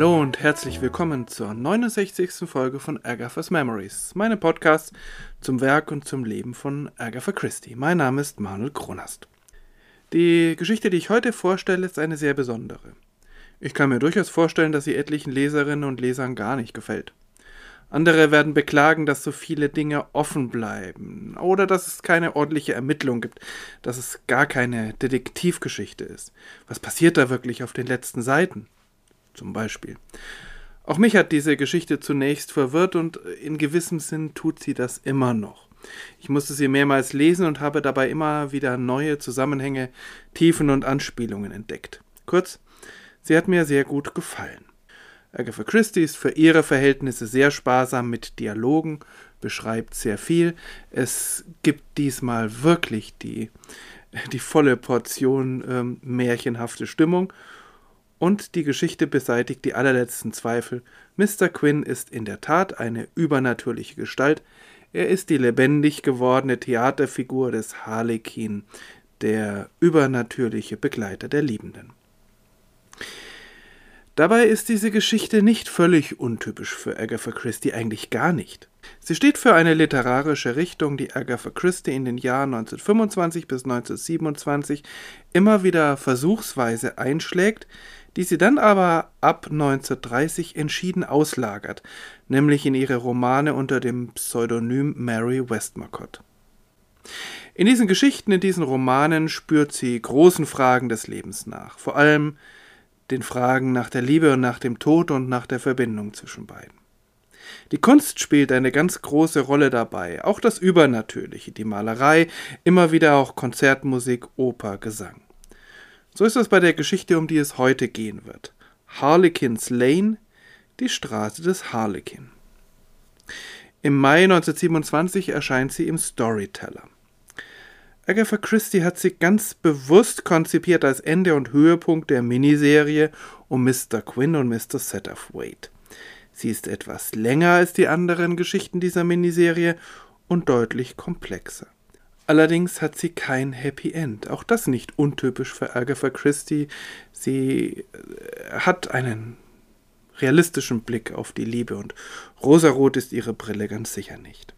herzlich willkommen zur 69. Folge von Agatha's Memories, meinem Podcast zum Werk und zum Leben von Agatha Christie. Mein Name ist Manuel Kronast. Die Geschichte, die ich heute vorstelle, ist eine sehr besondere. Ich kann mir durchaus vorstellen, dass sie etlichen Leserinnen und Lesern gar nicht gefällt. Andere werden beklagen, dass so viele Dinge offen bleiben oder dass es keine ordentliche Ermittlung gibt, dass es gar keine Detektivgeschichte ist. Was passiert da wirklich auf den letzten Seiten? Zum Beispiel. Auch mich hat diese Geschichte zunächst verwirrt und in gewissem Sinn tut sie das immer noch. Ich musste sie mehrmals lesen und habe dabei immer wieder neue Zusammenhänge, Tiefen und Anspielungen entdeckt. Kurz, sie hat mir sehr gut gefallen. Agatha Christie ist für ihre Verhältnisse sehr sparsam mit Dialogen, beschreibt sehr viel. Es gibt diesmal wirklich die, die volle Portion ähm, märchenhafte Stimmung. Und die Geschichte beseitigt die allerletzten Zweifel. Mr. Quinn ist in der Tat eine übernatürliche Gestalt. Er ist die lebendig gewordene Theaterfigur des Harlekin, der übernatürliche Begleiter der Liebenden. Dabei ist diese Geschichte nicht völlig untypisch für Agatha Christie, eigentlich gar nicht. Sie steht für eine literarische Richtung, die Agatha Christie in den Jahren 1925 bis 1927 immer wieder versuchsweise einschlägt, die sie dann aber ab 1930 entschieden auslagert, nämlich in ihre Romane unter dem Pseudonym Mary Westmacott. In diesen Geschichten, in diesen Romanen spürt sie großen Fragen des Lebens nach, vor allem den Fragen nach der Liebe und nach dem Tod und nach der Verbindung zwischen beiden. Die Kunst spielt eine ganz große Rolle dabei, auch das Übernatürliche, die Malerei, immer wieder auch Konzertmusik, Oper, Gesang. So ist es bei der Geschichte, um die es heute gehen wird. Harlequins Lane, die Straße des Harlequin. Im Mai 1927 erscheint sie im Storyteller. Agatha Christie hat sie ganz bewusst konzipiert als Ende und Höhepunkt der Miniserie um Mr. Quinn und Mr. Satterthwaite. Sie ist etwas länger als die anderen Geschichten dieser Miniserie und deutlich komplexer. Allerdings hat sie kein Happy End. Auch das nicht untypisch für Agatha Christie. Sie äh, hat einen realistischen Blick auf die Liebe und rosarot ist ihre Brille ganz sicher nicht.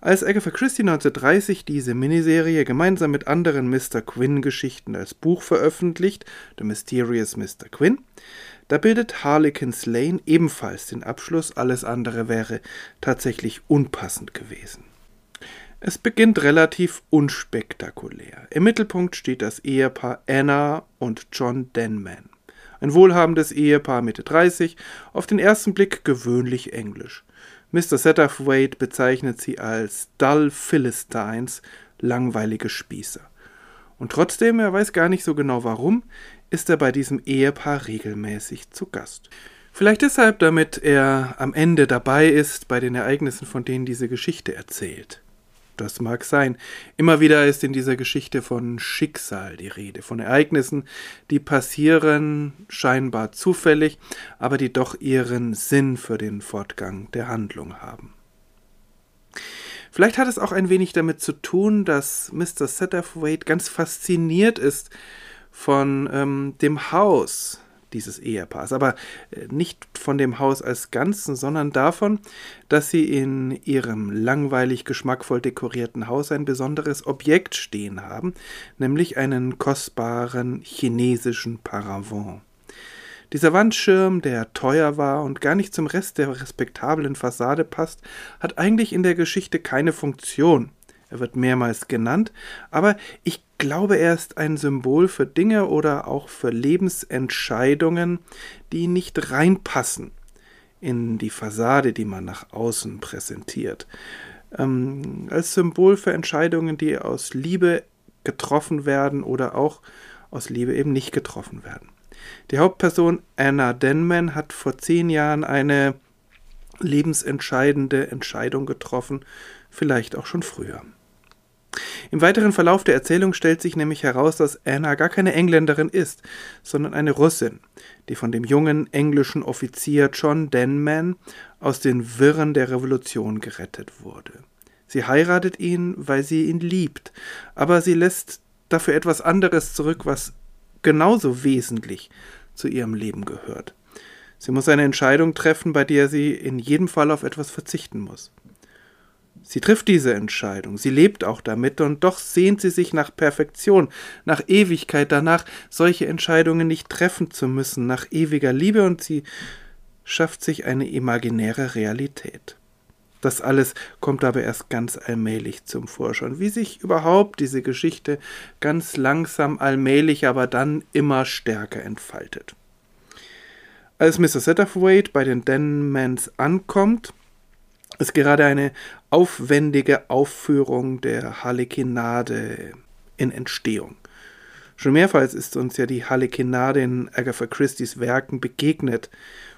Als Agatha Christie 1930 diese Miniserie gemeinsam mit anderen Mr. Quinn-Geschichten als Buch veröffentlicht, The Mysterious Mr. Quinn, da bildet Harlequin's Lane ebenfalls den Abschluss, alles andere wäre tatsächlich unpassend gewesen. Es beginnt relativ unspektakulär. Im Mittelpunkt steht das Ehepaar Anna und John Denman. Ein wohlhabendes Ehepaar Mitte 30, auf den ersten Blick gewöhnlich englisch. Mr. Satterthwaite bezeichnet sie als Dull Philistines, langweilige Spießer. Und trotzdem, er weiß gar nicht so genau warum, ist er bei diesem Ehepaar regelmäßig zu Gast. Vielleicht deshalb, damit er am Ende dabei ist bei den Ereignissen, von denen diese Geschichte erzählt. Das mag sein. Immer wieder ist in dieser Geschichte von Schicksal die Rede, von Ereignissen, die passieren scheinbar zufällig, aber die doch ihren Sinn für den Fortgang der Handlung haben. Vielleicht hat es auch ein wenig damit zu tun, dass Mr. Satterthwaite ganz fasziniert ist von ähm, dem Haus, dieses Ehepaars. Aber äh, nicht von dem Haus als Ganzen, sondern davon, dass sie in ihrem langweilig geschmackvoll dekorierten Haus ein besonderes Objekt stehen haben, nämlich einen kostbaren chinesischen Paravent. Dieser Wandschirm, der teuer war und gar nicht zum Rest der respektablen Fassade passt, hat eigentlich in der Geschichte keine Funktion. Er wird mehrmals genannt, aber ich glaube, er ist ein Symbol für Dinge oder auch für Lebensentscheidungen, die nicht reinpassen in die Fassade, die man nach außen präsentiert. Ähm, als Symbol für Entscheidungen, die aus Liebe getroffen werden oder auch aus Liebe eben nicht getroffen werden. Die Hauptperson Anna Denman hat vor zehn Jahren eine lebensentscheidende Entscheidung getroffen, vielleicht auch schon früher. Im weiteren Verlauf der Erzählung stellt sich nämlich heraus, dass Anna gar keine Engländerin ist, sondern eine Russin, die von dem jungen englischen Offizier John Denman aus den Wirren der Revolution gerettet wurde. Sie heiratet ihn, weil sie ihn liebt, aber sie lässt dafür etwas anderes zurück, was genauso wesentlich zu ihrem Leben gehört. Sie muss eine Entscheidung treffen, bei der sie in jedem Fall auf etwas verzichten muss. Sie trifft diese Entscheidung, sie lebt auch damit, und doch sehnt sie sich nach Perfektion, nach Ewigkeit, danach solche Entscheidungen nicht treffen zu müssen, nach ewiger Liebe, und sie schafft sich eine imaginäre Realität. Das alles kommt aber erst ganz allmählich zum Vorschein, wie sich überhaupt diese Geschichte ganz langsam, allmählich, aber dann immer stärker entfaltet. Als Mr. Satterthwaite bei den Denmans ankommt, ist gerade eine aufwendige Aufführung der Harlekinade in Entstehung. Schon mehrfach ist uns ja die Harlekinade in Agatha Christie's Werken begegnet,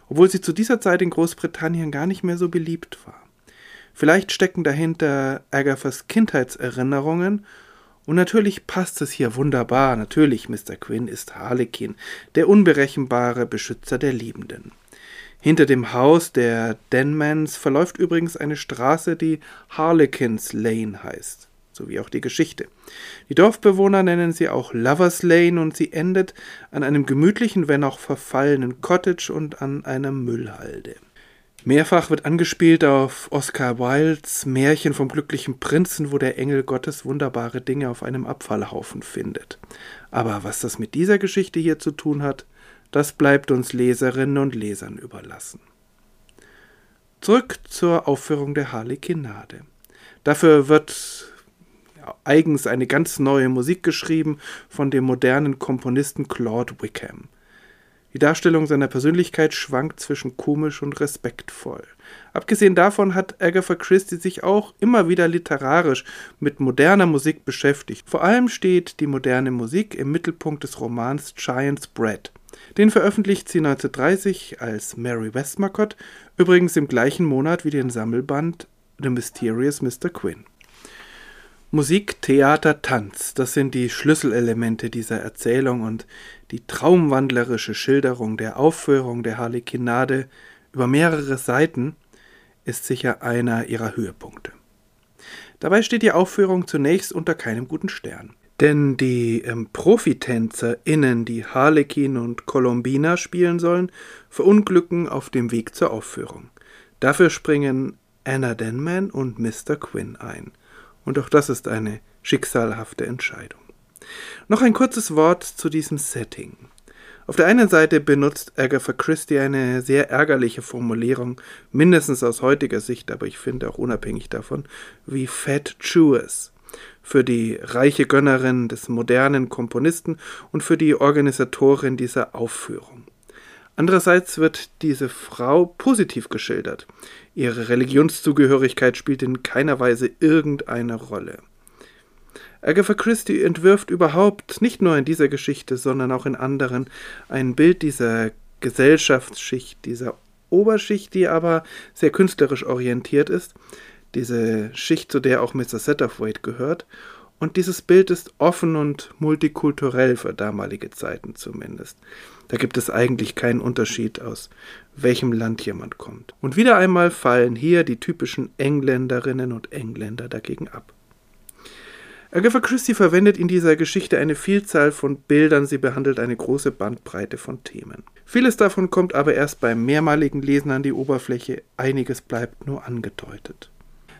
obwohl sie zu dieser Zeit in Großbritannien gar nicht mehr so beliebt war. Vielleicht stecken dahinter Agathas Kindheitserinnerungen und natürlich passt es hier wunderbar. Natürlich, Mr. Quinn ist Harlekin, der unberechenbare Beschützer der Liebenden. Hinter dem Haus der Denmans verläuft übrigens eine Straße, die Harlequins Lane heißt, sowie auch die Geschichte. Die Dorfbewohner nennen sie auch Lovers Lane und sie endet an einem gemütlichen, wenn auch verfallenen Cottage und an einer Müllhalde. Mehrfach wird angespielt auf Oscar Wildes Märchen vom glücklichen Prinzen, wo der Engel Gottes wunderbare Dinge auf einem Abfallhaufen findet. Aber was das mit dieser Geschichte hier zu tun hat, das bleibt uns Leserinnen und Lesern überlassen. Zurück zur Aufführung der Harlekinade. Dafür wird eigens eine ganz neue Musik geschrieben von dem modernen Komponisten Claude Wickham. Die Darstellung seiner Persönlichkeit schwankt zwischen komisch und respektvoll. Abgesehen davon hat Agatha Christie sich auch immer wieder literarisch mit moderner Musik beschäftigt. Vor allem steht die moderne Musik im Mittelpunkt des Romans Giant's Bread. Den veröffentlicht sie 1930 als Mary Westmacott, übrigens im gleichen Monat wie den Sammelband The Mysterious Mr. Quinn. Musik, Theater, Tanz, das sind die Schlüsselelemente dieser Erzählung und die traumwandlerische Schilderung der Aufführung der Harlekinade über mehrere Seiten ist sicher einer ihrer Höhepunkte. Dabei steht die Aufführung zunächst unter keinem guten Stern. Denn die ähm, ProfitänzerInnen, die Harlekin und Colombina spielen sollen, verunglücken auf dem Weg zur Aufführung. Dafür springen Anna Denman und Mr. Quinn ein – und auch das ist eine schicksalhafte Entscheidung. Noch ein kurzes Wort zu diesem Setting. Auf der einen Seite benutzt Agatha Christie eine sehr ärgerliche Formulierung, mindestens aus heutiger Sicht, aber ich finde auch unabhängig davon, wie Fat Jewess für die reiche Gönnerin des modernen Komponisten und für die Organisatorin dieser Aufführung. Andererseits wird diese Frau positiv geschildert. Ihre Religionszugehörigkeit spielt in keiner Weise irgendeine Rolle. Agatha Christie entwirft überhaupt nicht nur in dieser Geschichte, sondern auch in anderen ein Bild dieser Gesellschaftsschicht, dieser Oberschicht, die aber sehr künstlerisch orientiert ist, diese Schicht, zu der auch Mr. Satterthwaite gehört, und dieses Bild ist offen und multikulturell für damalige Zeiten zumindest. Da gibt es eigentlich keinen Unterschied aus welchem Land jemand kommt. Und wieder einmal fallen hier die typischen Engländerinnen und Engländer dagegen ab. Agatha Christie verwendet in dieser Geschichte eine Vielzahl von Bildern, sie behandelt eine große Bandbreite von Themen. Vieles davon kommt aber erst beim mehrmaligen Lesen an die Oberfläche, einiges bleibt nur angedeutet.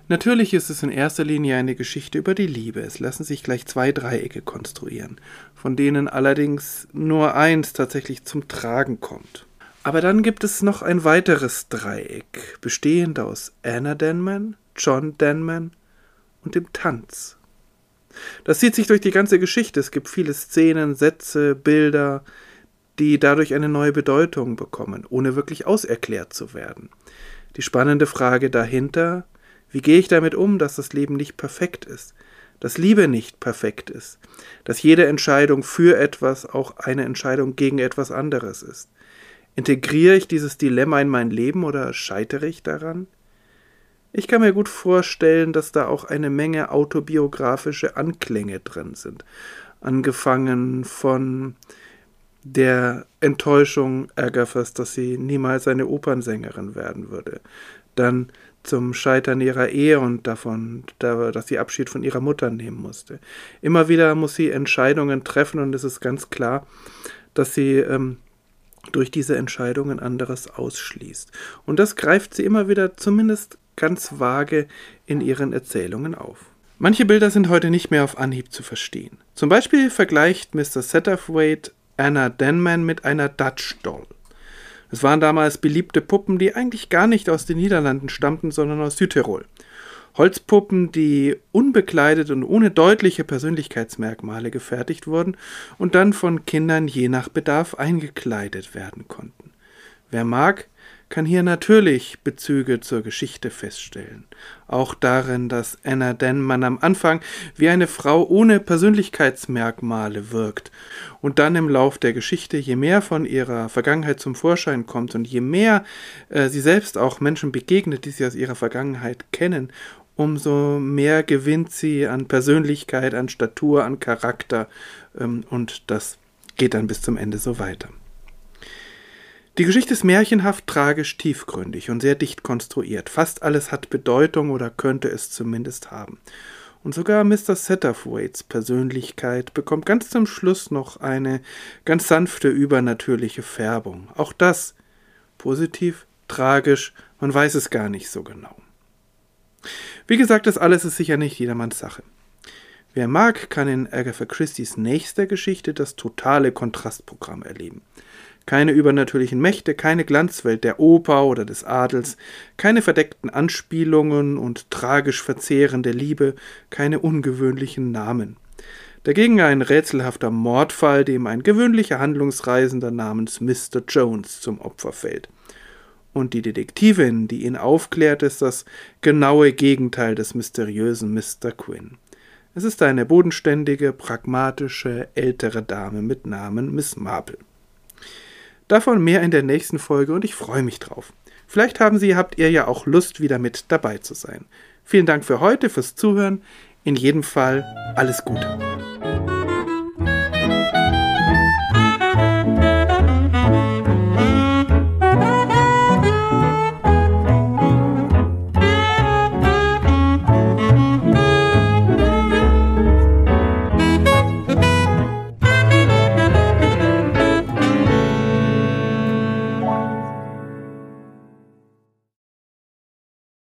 Natürlich ist es in erster Linie eine Geschichte über die Liebe. Es lassen sich gleich zwei Dreiecke konstruieren, von denen allerdings nur eins tatsächlich zum Tragen kommt. Aber dann gibt es noch ein weiteres Dreieck, bestehend aus Anna Denman, John Denman und dem Tanz. Das zieht sich durch die ganze Geschichte. Es gibt viele Szenen, Sätze, Bilder, die dadurch eine neue Bedeutung bekommen, ohne wirklich auserklärt zu werden. Die spannende Frage dahinter, wie gehe ich damit um, dass das Leben nicht perfekt ist, dass Liebe nicht perfekt ist, dass jede Entscheidung für etwas auch eine Entscheidung gegen etwas anderes ist? Integriere ich dieses Dilemma in mein Leben oder scheitere ich daran? Ich kann mir gut vorstellen, dass da auch eine Menge autobiografische Anklänge drin sind. Angefangen von der Enttäuschung Agathas, dass sie niemals eine Opernsängerin werden würde. Dann zum Scheitern ihrer Ehe und davon, dass sie Abschied von ihrer Mutter nehmen musste. Immer wieder muss sie Entscheidungen treffen und es ist ganz klar, dass sie ähm, durch diese Entscheidungen anderes ausschließt. Und das greift sie immer wieder zumindest ganz vage in ihren Erzählungen auf. Manche Bilder sind heute nicht mehr auf Anhieb zu verstehen. Zum Beispiel vergleicht Mr. Satterthwaite Anna Denman mit einer Dutch Doll. Es waren damals beliebte Puppen, die eigentlich gar nicht aus den Niederlanden stammten, sondern aus Südtirol. Holzpuppen, die unbekleidet und ohne deutliche Persönlichkeitsmerkmale gefertigt wurden und dann von Kindern je nach Bedarf eingekleidet werden konnten. Wer mag, kann hier natürlich Bezüge zur Geschichte feststellen. Auch darin, dass Anna Denman am Anfang wie eine Frau ohne Persönlichkeitsmerkmale wirkt und dann im Lauf der Geschichte, je mehr von ihrer Vergangenheit zum Vorschein kommt und je mehr äh, sie selbst auch Menschen begegnet, die sie aus ihrer Vergangenheit kennen, umso mehr gewinnt sie an Persönlichkeit, an Statur, an Charakter ähm, und das geht dann bis zum Ende so weiter. Die Geschichte ist märchenhaft, tragisch, tiefgründig und sehr dicht konstruiert. Fast alles hat Bedeutung oder könnte es zumindest haben. Und sogar Mr. Satterthwaites Persönlichkeit bekommt ganz zum Schluss noch eine ganz sanfte übernatürliche Färbung. Auch das positiv, tragisch, man weiß es gar nicht so genau. Wie gesagt, das alles ist sicher nicht jedermanns Sache. Wer mag, kann in Agatha Christie's nächster Geschichte das totale Kontrastprogramm erleben. Keine übernatürlichen Mächte, keine Glanzwelt der Oper oder des Adels, keine verdeckten Anspielungen und tragisch verzehrende Liebe, keine ungewöhnlichen Namen. Dagegen ein rätselhafter Mordfall, dem ein gewöhnlicher Handlungsreisender namens Mr. Jones zum Opfer fällt. Und die Detektivin, die ihn aufklärt, ist das genaue Gegenteil des mysteriösen Mr. Quinn. Es ist eine bodenständige, pragmatische, ältere Dame mit Namen Miss Marple. Davon mehr in der nächsten Folge und ich freue mich drauf. Vielleicht haben Sie, habt ihr ja auch Lust, wieder mit dabei zu sein. Vielen Dank für heute, fürs Zuhören. In jedem Fall alles Gute.